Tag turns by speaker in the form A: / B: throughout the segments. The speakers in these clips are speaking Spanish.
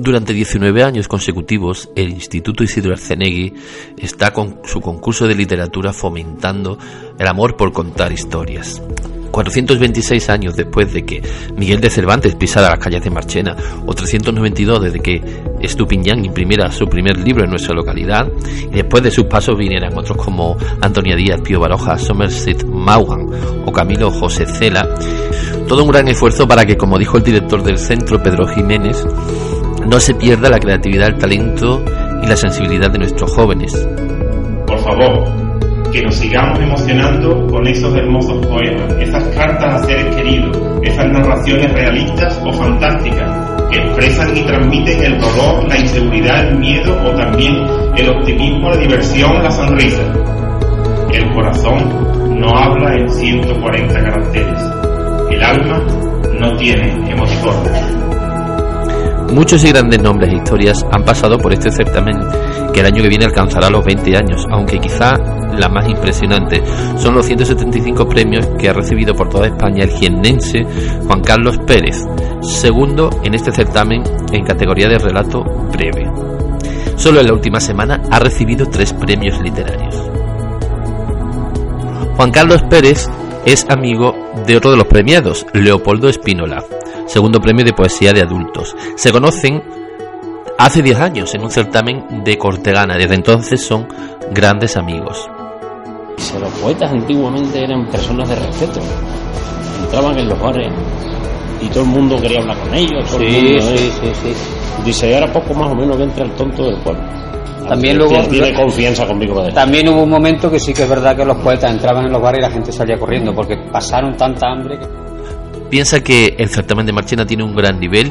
A: Durante 19 años consecutivos, el Instituto Isidro Arcenegui está con su concurso de literatura fomentando el amor por contar historias. 426 años después de que Miguel de Cervantes pisara las calles de Marchena, o 392 desde que Estupiñán imprimiera su primer libro en nuestra localidad, y después de sus pasos vinieran otros como Antonia Díaz, Pío Baroja, Somerset Maugham o Camilo José Cela, todo un gran esfuerzo para que, como dijo el director del centro, Pedro Jiménez, no se pierda la creatividad, el talento y la sensibilidad de nuestros jóvenes.
B: Por favor, que nos sigamos emocionando con esos hermosos poemas, esas cartas a seres queridos, esas narraciones realistas o fantásticas que expresan y transmiten el dolor, la inseguridad, el miedo o también el optimismo, la diversión, la sonrisa. El corazón no habla en 140 caracteres. El alma no tiene emoticones.
A: Muchos y grandes nombres e historias han pasado por este certamen que el año que viene alcanzará los 20 años, aunque quizá la más impresionante son los 175 premios que ha recibido por toda España el jiennense Juan Carlos Pérez, segundo en este certamen en categoría de relato breve. Solo en la última semana ha recibido tres premios literarios. Juan Carlos Pérez es amigo de otro de los premiados, Leopoldo Espínola, segundo premio de poesía de adultos. Se conocen hace 10 años en un certamen de Cortegana, desde entonces son grandes amigos.
C: Los poetas antiguamente eran personas de respeto. Entraban en los bares y todo el mundo quería hablar con ellos. Todo el mundo, ¿eh? Dice, ahora poco más o menos que entra el tonto del pueblo.
D: También luego-
C: tiene confianza conmigo para decir.
D: También hubo un momento que sí que es verdad que los poetas entraban en los bares y la gente salía corriendo porque pasaron tanta hambre que...
A: Piensa que el certamen de Marchena tiene un gran nivel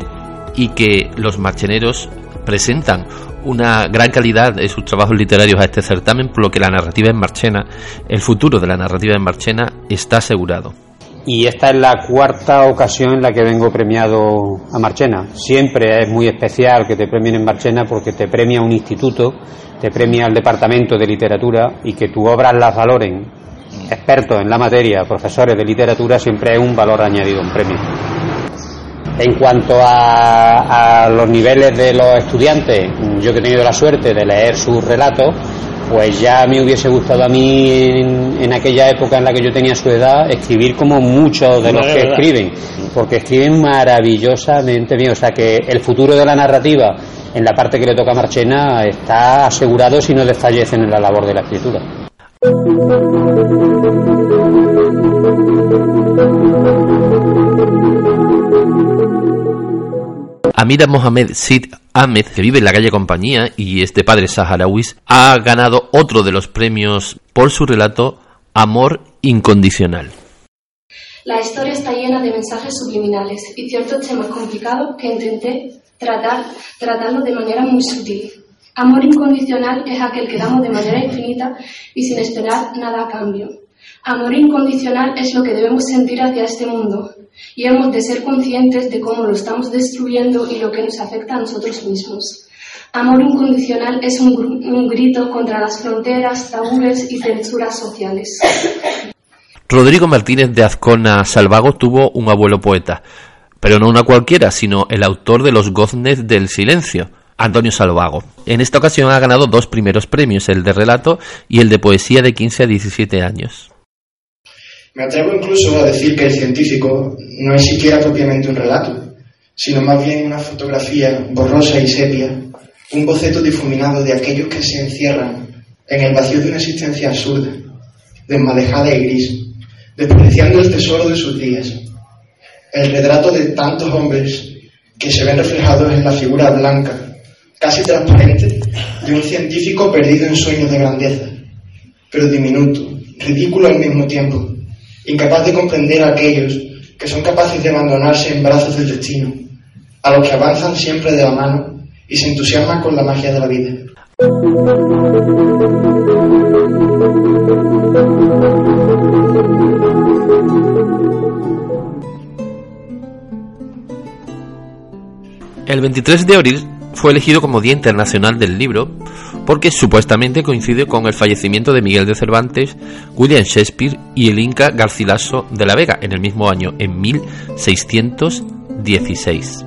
A: y que los marcheneros presentan una gran calidad de sus trabajos literarios a este certamen, por lo que la narrativa en Marchena, el futuro de la narrativa en Marchena está asegurado.
D: Y esta es la cuarta ocasión en la que vengo premiado a Marchena. Siempre es muy especial que te premien en Marchena porque te premia un instituto, te premia el departamento de literatura y que tu obras las valoren expertos en la materia, profesores de literatura, siempre es un valor añadido, un premio. En cuanto a, a los niveles de los estudiantes, yo que he tenido la suerte de leer sus relatos, pues ya me hubiese gustado a mí en, en aquella época en la que yo tenía su edad escribir como muchos de los que
C: verdad.
D: escriben, porque escriben maravillosamente bien, o sea que el futuro de la narrativa en la parte que le toca a Marchena está asegurado si no desfallecen en la labor de la escritura.
A: Amira Mohamed Sid Ahmed, que vive en la calle Compañía y es de padres saharauis, ha ganado otro de los premios por su relato Amor Incondicional.
E: La historia está llena de mensajes subliminales y ciertos temas complicados que intenté tratar, tratarlo de manera muy sutil. Amor incondicional es aquel que damos de manera infinita y sin esperar nada a cambio. Amor incondicional es lo que debemos sentir hacia este mundo y hemos de ser conscientes de cómo lo estamos destruyendo y lo que nos afecta a nosotros mismos. Amor incondicional es un, gr- un grito contra las fronteras, tabúes y censuras sociales.
A: Rodrigo Martínez de Azcona Salvago tuvo un abuelo poeta, pero no una cualquiera, sino el autor de los goznes del silencio, Antonio Salvago. En esta ocasión ha ganado dos primeros premios, el de relato y el de poesía de 15 a 17 años.
F: Me atrevo incluso a decir que el científico no es siquiera propiamente un relato, sino más bien una fotografía borrosa y sepia, un boceto difuminado de aquellos que se encierran en el vacío de una existencia absurda, desmadejada y gris, despreciando el tesoro de sus días, el retrato de tantos hombres que se ven reflejados en la figura blanca, casi transparente, de un científico perdido en sueños de grandeza, pero diminuto, ridículo al mismo tiempo, incapaz de comprender a aquellos que son capaces de abandonarse en brazos del destino, a los que avanzan siempre de la mano y se entusiasman con la magia de la vida.
A: El 23 de abril fue elegido como Día Internacional del Libro porque supuestamente coincide con el fallecimiento de Miguel de Cervantes, William Shakespeare y el Inca Garcilaso de la Vega en el mismo año, en 1616.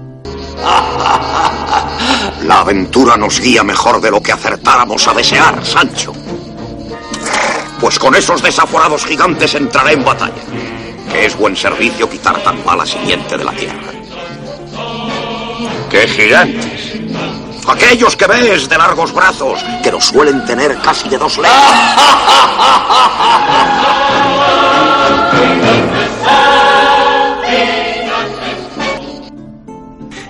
G: La aventura nos guía mejor de lo que acertáramos a desear, Sancho. Pues con esos desaforados gigantes entraré en batalla, que es buen servicio quitar tan mala simiente de la tierra. ¿Qué gigantes? Aquellos que ves de largos brazos, que los suelen tener casi de dos leguas.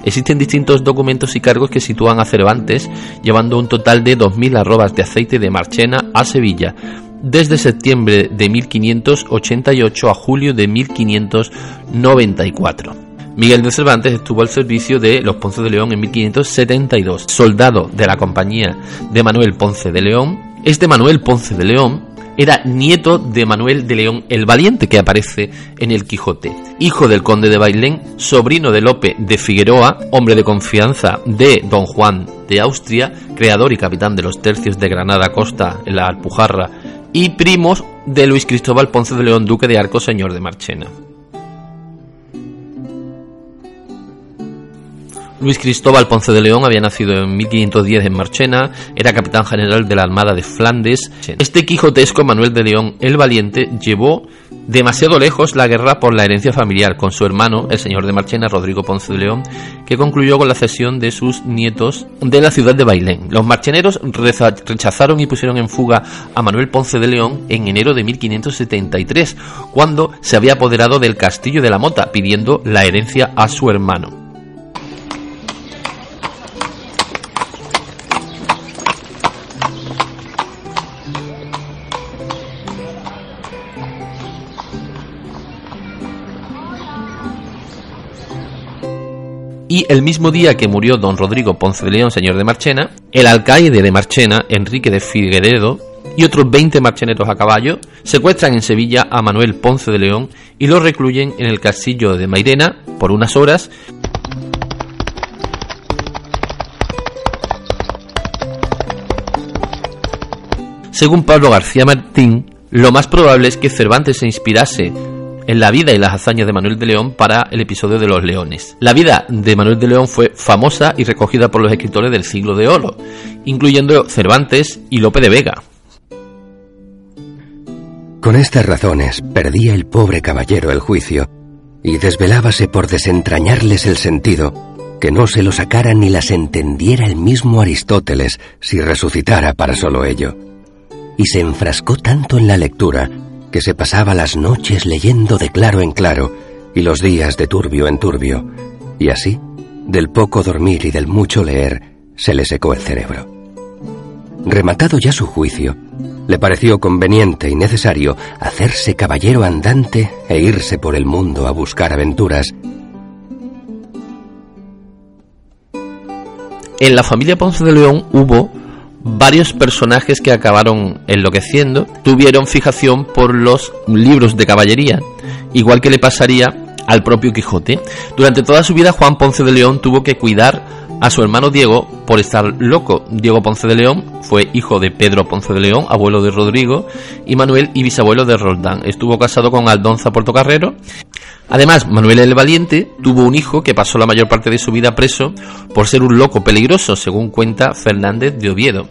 A: Existen distintos documentos y cargos que sitúan a Cervantes llevando un total de 2.000 arrobas de aceite de Marchena a Sevilla, desde septiembre de 1588 a julio de 1594. Miguel de Cervantes estuvo al servicio de los Ponce de León en 1572. Soldado de la compañía de Manuel Ponce de León, este Manuel Ponce de León era nieto de Manuel de León el Valiente que aparece en el Quijote, hijo del conde de Bailén, sobrino de Lope de Figueroa, hombre de confianza de don Juan de Austria, creador y capitán de los tercios de Granada Costa en la Alpujarra, y primos de Luis Cristóbal Ponce de León, duque de Arco, señor de Marchena. Luis Cristóbal Ponce de León había nacido en 1510 en Marchena, era capitán general de la Armada de Flandes. Este quijotesco Manuel de León el Valiente llevó demasiado lejos la guerra por la herencia familiar con su hermano, el señor de Marchena, Rodrigo Ponce de León, que concluyó con la cesión de sus nietos de la ciudad de Bailén. Los marcheneros rechazaron y pusieron en fuga a Manuel Ponce de León en enero de 1573, cuando se había apoderado del castillo de la Mota, pidiendo la herencia a su hermano. Y el mismo día que murió don Rodrigo Ponce de León, señor de Marchena, el alcaide de Marchena, Enrique de Figueredo, y otros 20 marcheneros a caballo secuestran en Sevilla a Manuel Ponce de León y lo recluyen en el castillo de Mairena por unas horas. Según Pablo García Martín, lo más probable es que Cervantes se inspirase en la vida y las hazañas de Manuel de León para el episodio de los leones. La vida de Manuel de León fue famosa y recogida por los escritores del siglo de oro, incluyendo Cervantes y Lope de Vega.
H: Con estas razones perdía el pobre caballero el juicio y desvelábase por desentrañarles el sentido, que no se lo sacara ni las entendiera el mismo Aristóteles si resucitara para solo ello. Y se enfrascó tanto en la lectura que se pasaba las noches leyendo de claro en claro y los días de turbio en turbio, y así, del poco dormir y del mucho leer, se le secó el cerebro. Rematado ya su juicio, le pareció conveniente y necesario hacerse caballero andante e irse por el mundo a buscar aventuras.
A: En la familia Ponce de León hubo varios personajes que acabaron enloqueciendo tuvieron fijación por los libros de caballería, igual que le pasaría al propio Quijote. Durante toda su vida Juan Ponce de León tuvo que cuidar a su hermano Diego por estar loco. Diego Ponce de León fue hijo de Pedro Ponce de León, abuelo de Rodrigo, y Manuel y bisabuelo de Roldán. Estuvo casado con Aldonza Portocarrero. Además, Manuel el Valiente tuvo un hijo que pasó la mayor parte de su vida preso por ser un loco peligroso, según cuenta Fernández de Oviedo.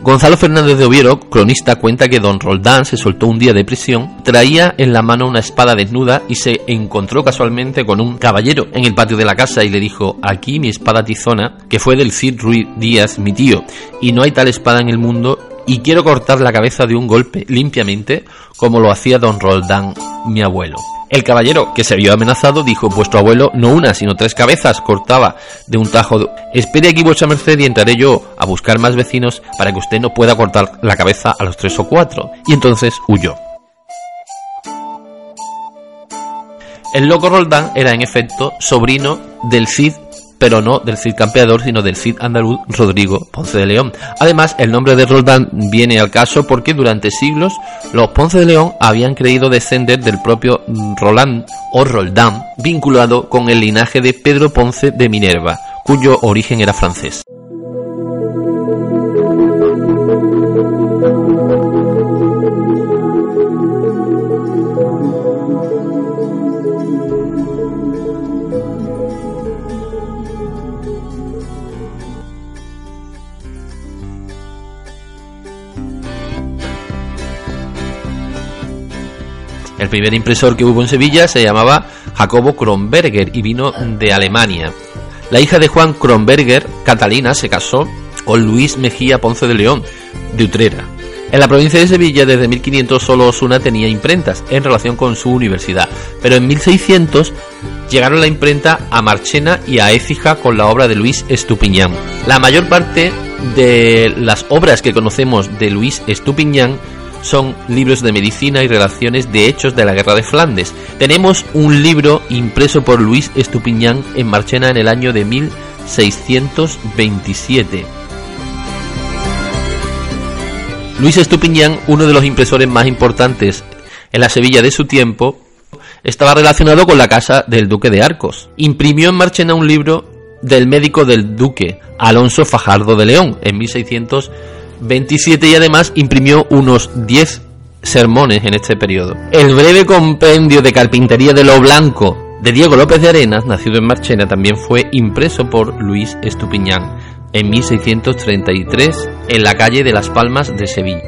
A: Gonzalo Fernández de Oviedo, cronista, cuenta que don Roldán se soltó un día de prisión, traía en la mano una espada desnuda y se encontró casualmente con un caballero en el patio de la casa y le dijo, aquí mi espada tizona, que fue del Cid Ruiz Díaz, mi tío, y no hay tal espada en el mundo y quiero cortar la cabeza de un golpe limpiamente como lo hacía don Roldán, mi abuelo. El caballero, que se vio amenazado, dijo, vuestro abuelo no una, sino tres cabezas cortaba de un tajo. Espere aquí vuestra merced y entraré yo a buscar más vecinos para que usted no pueda cortar la cabeza a los tres o cuatro. Y entonces huyó. El loco Roldán era en efecto sobrino del Cid pero no del Cid campeador, sino del Cid andaluz Rodrigo Ponce de León. Además, el nombre de Roldán viene al caso porque durante siglos los Ponce de León habían creído descender del propio Roland o Roldán, vinculado con el linaje de Pedro Ponce de Minerva, cuyo origen era francés. El primer impresor que hubo en Sevilla se llamaba Jacobo Kronberger y vino de Alemania. La hija de Juan Kronberger, Catalina, se casó con Luis Mejía Ponce de León, de Utrera. En la provincia de Sevilla desde 1500 solo Osuna tenía imprentas en relación con su universidad, pero en 1600 llegaron la imprenta a Marchena y a Écija con la obra de Luis Estupiñán. La mayor parte de las obras que conocemos de Luis Estupiñán son libros de medicina y relaciones de hechos de la guerra de Flandes. Tenemos un libro impreso por Luis Estupiñán en Marchena en el año de 1627. Luis Estupiñán, uno de los impresores más importantes en la Sevilla de su tiempo, estaba relacionado con la casa del duque de Arcos. Imprimió en Marchena un libro del médico del duque, Alonso Fajardo de León, en 1627 y además imprimió unos 10 sermones en este periodo. El breve compendio de carpintería de lo blanco de Diego López de Arenas, nacido en Marchena, también fue impreso por Luis Estupiñán en 1633 en la calle de Las Palmas de Sevilla.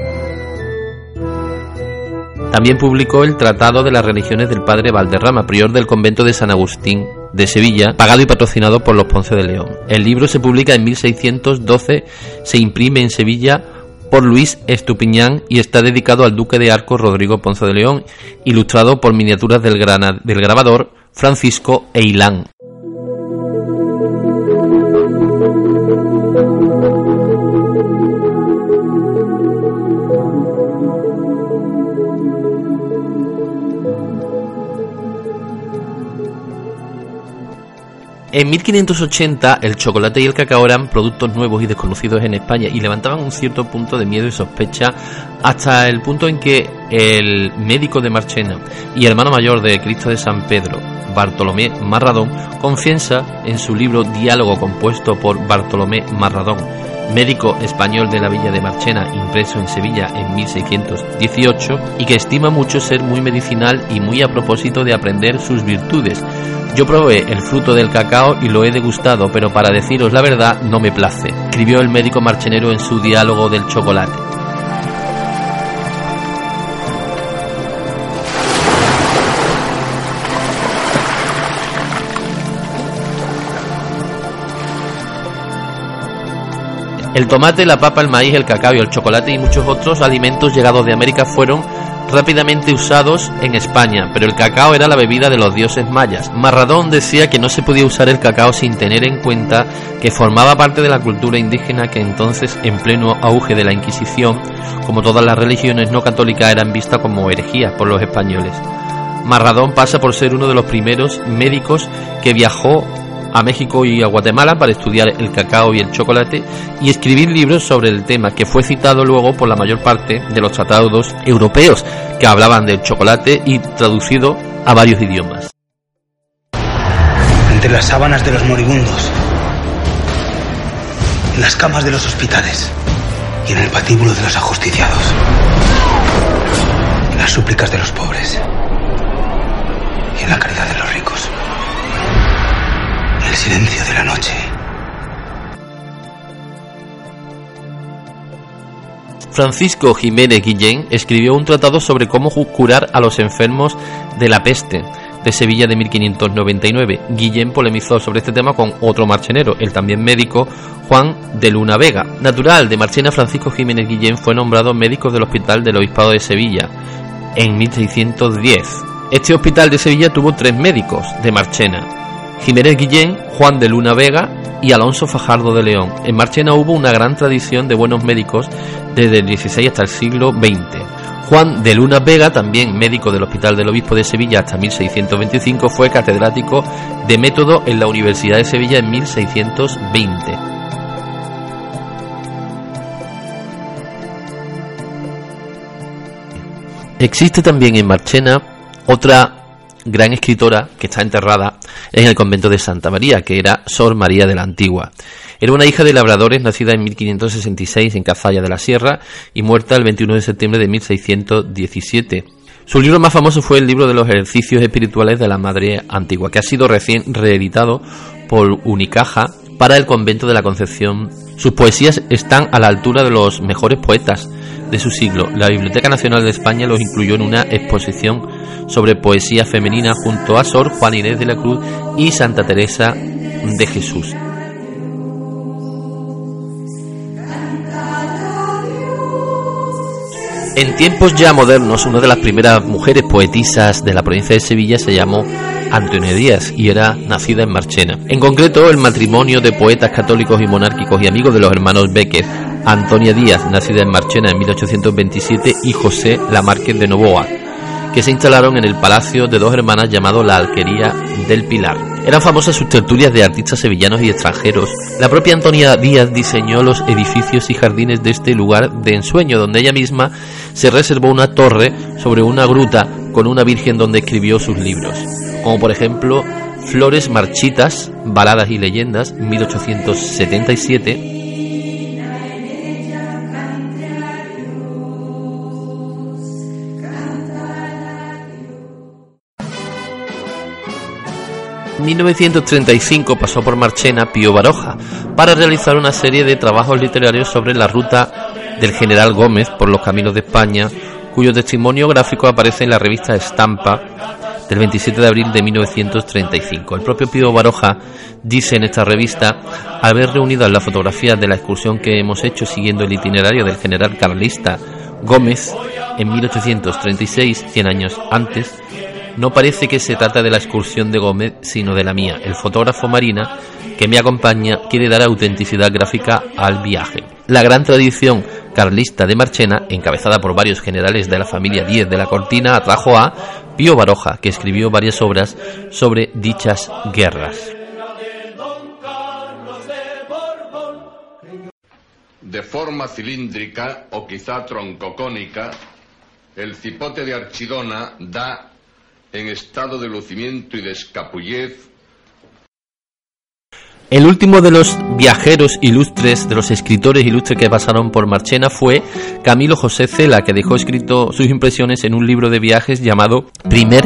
A: También publicó el Tratado de las Religiones del Padre Valderrama, prior del convento de San Agustín de Sevilla, pagado y patrocinado por los Ponce de León. El libro se publica en 1612, se imprime en Sevilla por Luis Estupiñán y está dedicado al duque de Arcos Rodrigo Ponce de León, ilustrado por miniaturas del, del grabador Francisco Eilán. En 1580 el chocolate y el cacao eran productos nuevos y desconocidos en España y levantaban un cierto punto de miedo y sospecha hasta el punto en que el médico de Marchena y hermano mayor de Cristo de San Pedro, Bartolomé Marradón, confiesa en su libro Diálogo compuesto por Bartolomé Marradón, médico español de la villa de Marchena, impreso en Sevilla en 1618, y que estima mucho ser muy medicinal y muy a propósito de aprender sus virtudes. Yo probé el fruto del cacao y lo he degustado, pero para deciros la verdad no me place, escribió el médico marchenero en su diálogo del chocolate. El tomate, la papa, el maíz, el cacao, el chocolate y muchos otros alimentos llegados de América fueron rápidamente usados en España, pero el cacao era la bebida de los dioses mayas. Marradón decía que no se podía usar el cacao sin tener en cuenta que formaba parte de la cultura indígena que entonces, en pleno auge de la Inquisición, como todas las religiones no católicas eran vistas como herejías por los españoles. Marradón pasa por ser uno de los primeros médicos que viajó a México y a Guatemala para estudiar el cacao y el chocolate y escribir libros sobre el tema que fue citado luego por la mayor parte de los tratados europeos que hablaban del chocolate y traducido a varios idiomas.
I: Entre las sábanas de los moribundos, en las camas de los hospitales y en el patíbulo de los ajusticiados, en las súplicas de los pobres y en la caridad de los ricos silencio de la noche.
A: Francisco Jiménez Guillén escribió un tratado sobre cómo curar a los enfermos de la peste de Sevilla de 1599. Guillén polemizó sobre este tema con otro marchenero, el también médico Juan de Luna Vega. Natural de Marchena, Francisco Jiménez Guillén fue nombrado médico del Hospital del Obispado de Sevilla en 1610. Este hospital de Sevilla tuvo tres médicos de Marchena, Jiménez Guillén, Juan de Luna Vega y Alonso Fajardo de León. En Marchena hubo una gran tradición de buenos médicos desde el XVI hasta el siglo XX. Juan de Luna Vega, también médico del Hospital del Obispo de Sevilla hasta 1625, fue catedrático de método en la Universidad de Sevilla en 1620. Existe también en Marchena otra gran escritora que está enterrada en el convento de Santa María, que era Sor María de la Antigua. Era una hija de labradores nacida en 1566 en Cazalla de la Sierra y muerta el 21 de septiembre de 1617. Su libro más famoso fue el libro de los ejercicios espirituales de la Madre Antigua, que ha sido recién reeditado por Unicaja para el convento de la Concepción. Sus poesías están a la altura de los mejores poetas de su siglo. La Biblioteca Nacional de España los incluyó en una exposición sobre poesía femenina junto a Sor Juan Inés de la Cruz y Santa Teresa de Jesús. En tiempos ya modernos, una de las primeras mujeres poetisas de la provincia de Sevilla se llamó Antonio Díaz y era nacida en Marchena. En concreto, el matrimonio de poetas católicos y monárquicos y amigos de los hermanos Becker, Antonia Díaz, nacida en Marchena en 1827, y José Lamarquez de Novoa, que se instalaron en el palacio de dos hermanas llamado La Alquería del Pilar. Eran famosas sus tertulias de artistas sevillanos y extranjeros. La propia Antonia Díaz diseñó los edificios y jardines de este lugar de ensueño, donde ella misma se reservó una torre sobre una gruta con una virgen donde escribió sus libros, como por ejemplo Flores Marchitas, Baladas y Leyendas, 1877, 1935 pasó por Marchena Pío Baroja para realizar una serie de trabajos literarios sobre la ruta del general Gómez por los caminos de España, cuyo testimonio gráfico aparece en la revista Estampa del 27 de abril de 1935. El propio Pío Baroja dice en esta revista haber reunido las fotografías de la excursión que hemos hecho siguiendo el itinerario del general carlista Gómez en 1836, 100 años antes, no parece que se trata de la excursión de Gómez, sino de la mía. El fotógrafo Marina, que me acompaña, quiere dar autenticidad gráfica al viaje. La gran tradición carlista de Marchena, encabezada por varios generales de la familia Díez de la Cortina, atrajo a Pío Baroja, que escribió varias obras sobre dichas guerras.
J: De forma cilíndrica o quizá troncocónica, el cipote de Archidona da en estado de lucimiento y de escapullez.
A: El último de los viajeros ilustres, de los escritores ilustres que pasaron por Marchena fue Camilo José Cela, que dejó escrito sus impresiones en un libro de viajes llamado Primer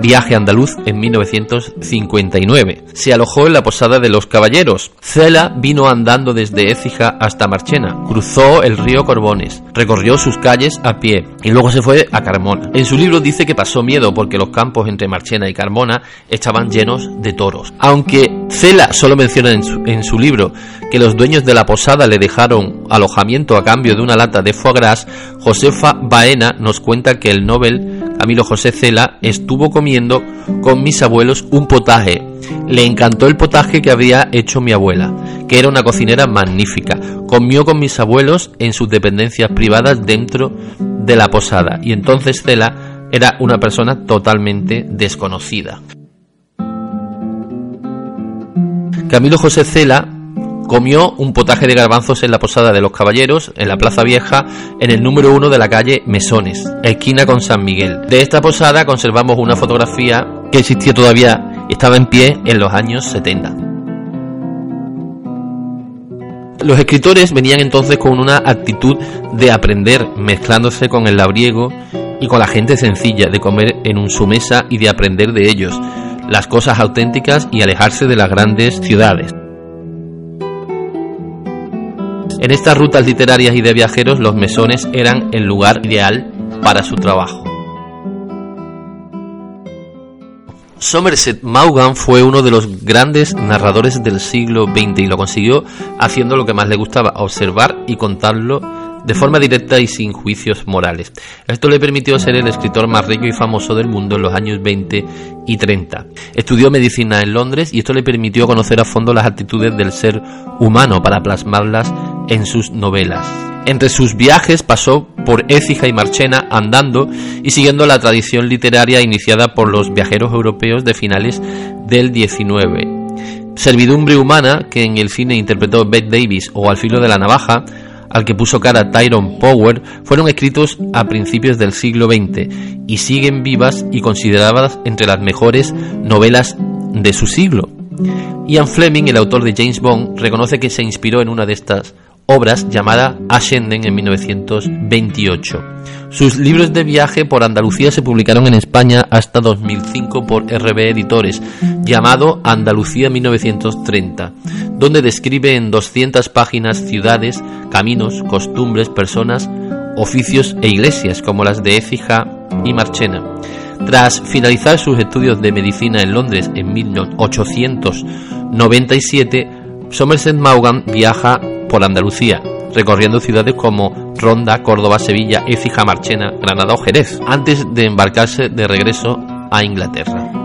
A: Viaje Andaluz en 1959. Se alojó en la posada de los caballeros. Cela vino andando desde Écija hasta Marchena, cruzó el río Corbones, recorrió sus calles a pie y luego se fue a Carmona. En su libro dice que pasó miedo porque los campos entre Marchena y Carmona estaban llenos de toros. Aunque Cela solo menciona en su, libro que los dueños de la posada le dejaron alojamiento a cambio de una lata de foie gras, Josefa Baena nos cuenta que el Nobel Camilo José Cela estuvo comiendo con mis abuelos un potaje. Le encantó el potaje que había hecho mi abuela, que era una cocinera magnífica. Comió con mis abuelos en sus dependencias privadas dentro de la posada y entonces Cela era una persona totalmente desconocida. Camilo José Cela comió un potaje de garbanzos en la Posada de los Caballeros, en la Plaza Vieja, en el número uno de la calle Mesones, esquina con San Miguel. De esta posada conservamos una fotografía que existía todavía, estaba en pie en los años 70. Los escritores venían entonces con una actitud de aprender, mezclándose con el labriego y con la gente sencilla, de comer en su mesa y de aprender de ellos las cosas auténticas y alejarse de las grandes ciudades. En estas rutas literarias y de viajeros los mesones eran el lugar ideal para su trabajo. Somerset Maugham fue uno de los grandes narradores del siglo XX y lo consiguió haciendo lo que más le gustaba, observar y contarlo de forma directa y sin juicios morales. Esto le permitió ser el escritor más rico y famoso del mundo en los años 20 y 30. Estudió medicina en Londres y esto le permitió conocer a fondo las actitudes del ser humano para plasmarlas en sus novelas. Entre sus viajes pasó por Écija y Marchena andando y siguiendo la tradición literaria iniciada por los viajeros europeos de finales del 19. Servidumbre humana, que en el cine interpretó Bette Davis o Al filo de la navaja, al que puso cara Tyrone Power, fueron escritos a principios del siglo XX y siguen vivas y consideradas entre las mejores novelas de su siglo. Ian Fleming, el autor de James Bond, reconoce que se inspiró en una de estas obras llamada Ascenden en 1928. Sus libros de viaje por Andalucía se publicaron en España hasta 2005 por RB Editores, llamado Andalucía 1930, donde describe en 200 páginas ciudades, caminos, costumbres, personas, oficios e iglesias como las de Écija y Marchena. Tras finalizar sus estudios de medicina en Londres en 1897, Somerset Maugham viaja por Andalucía, recorriendo ciudades como Ronda, Córdoba, Sevilla, Écija, Marchena, Granada o Jerez, antes de embarcarse de regreso a Inglaterra.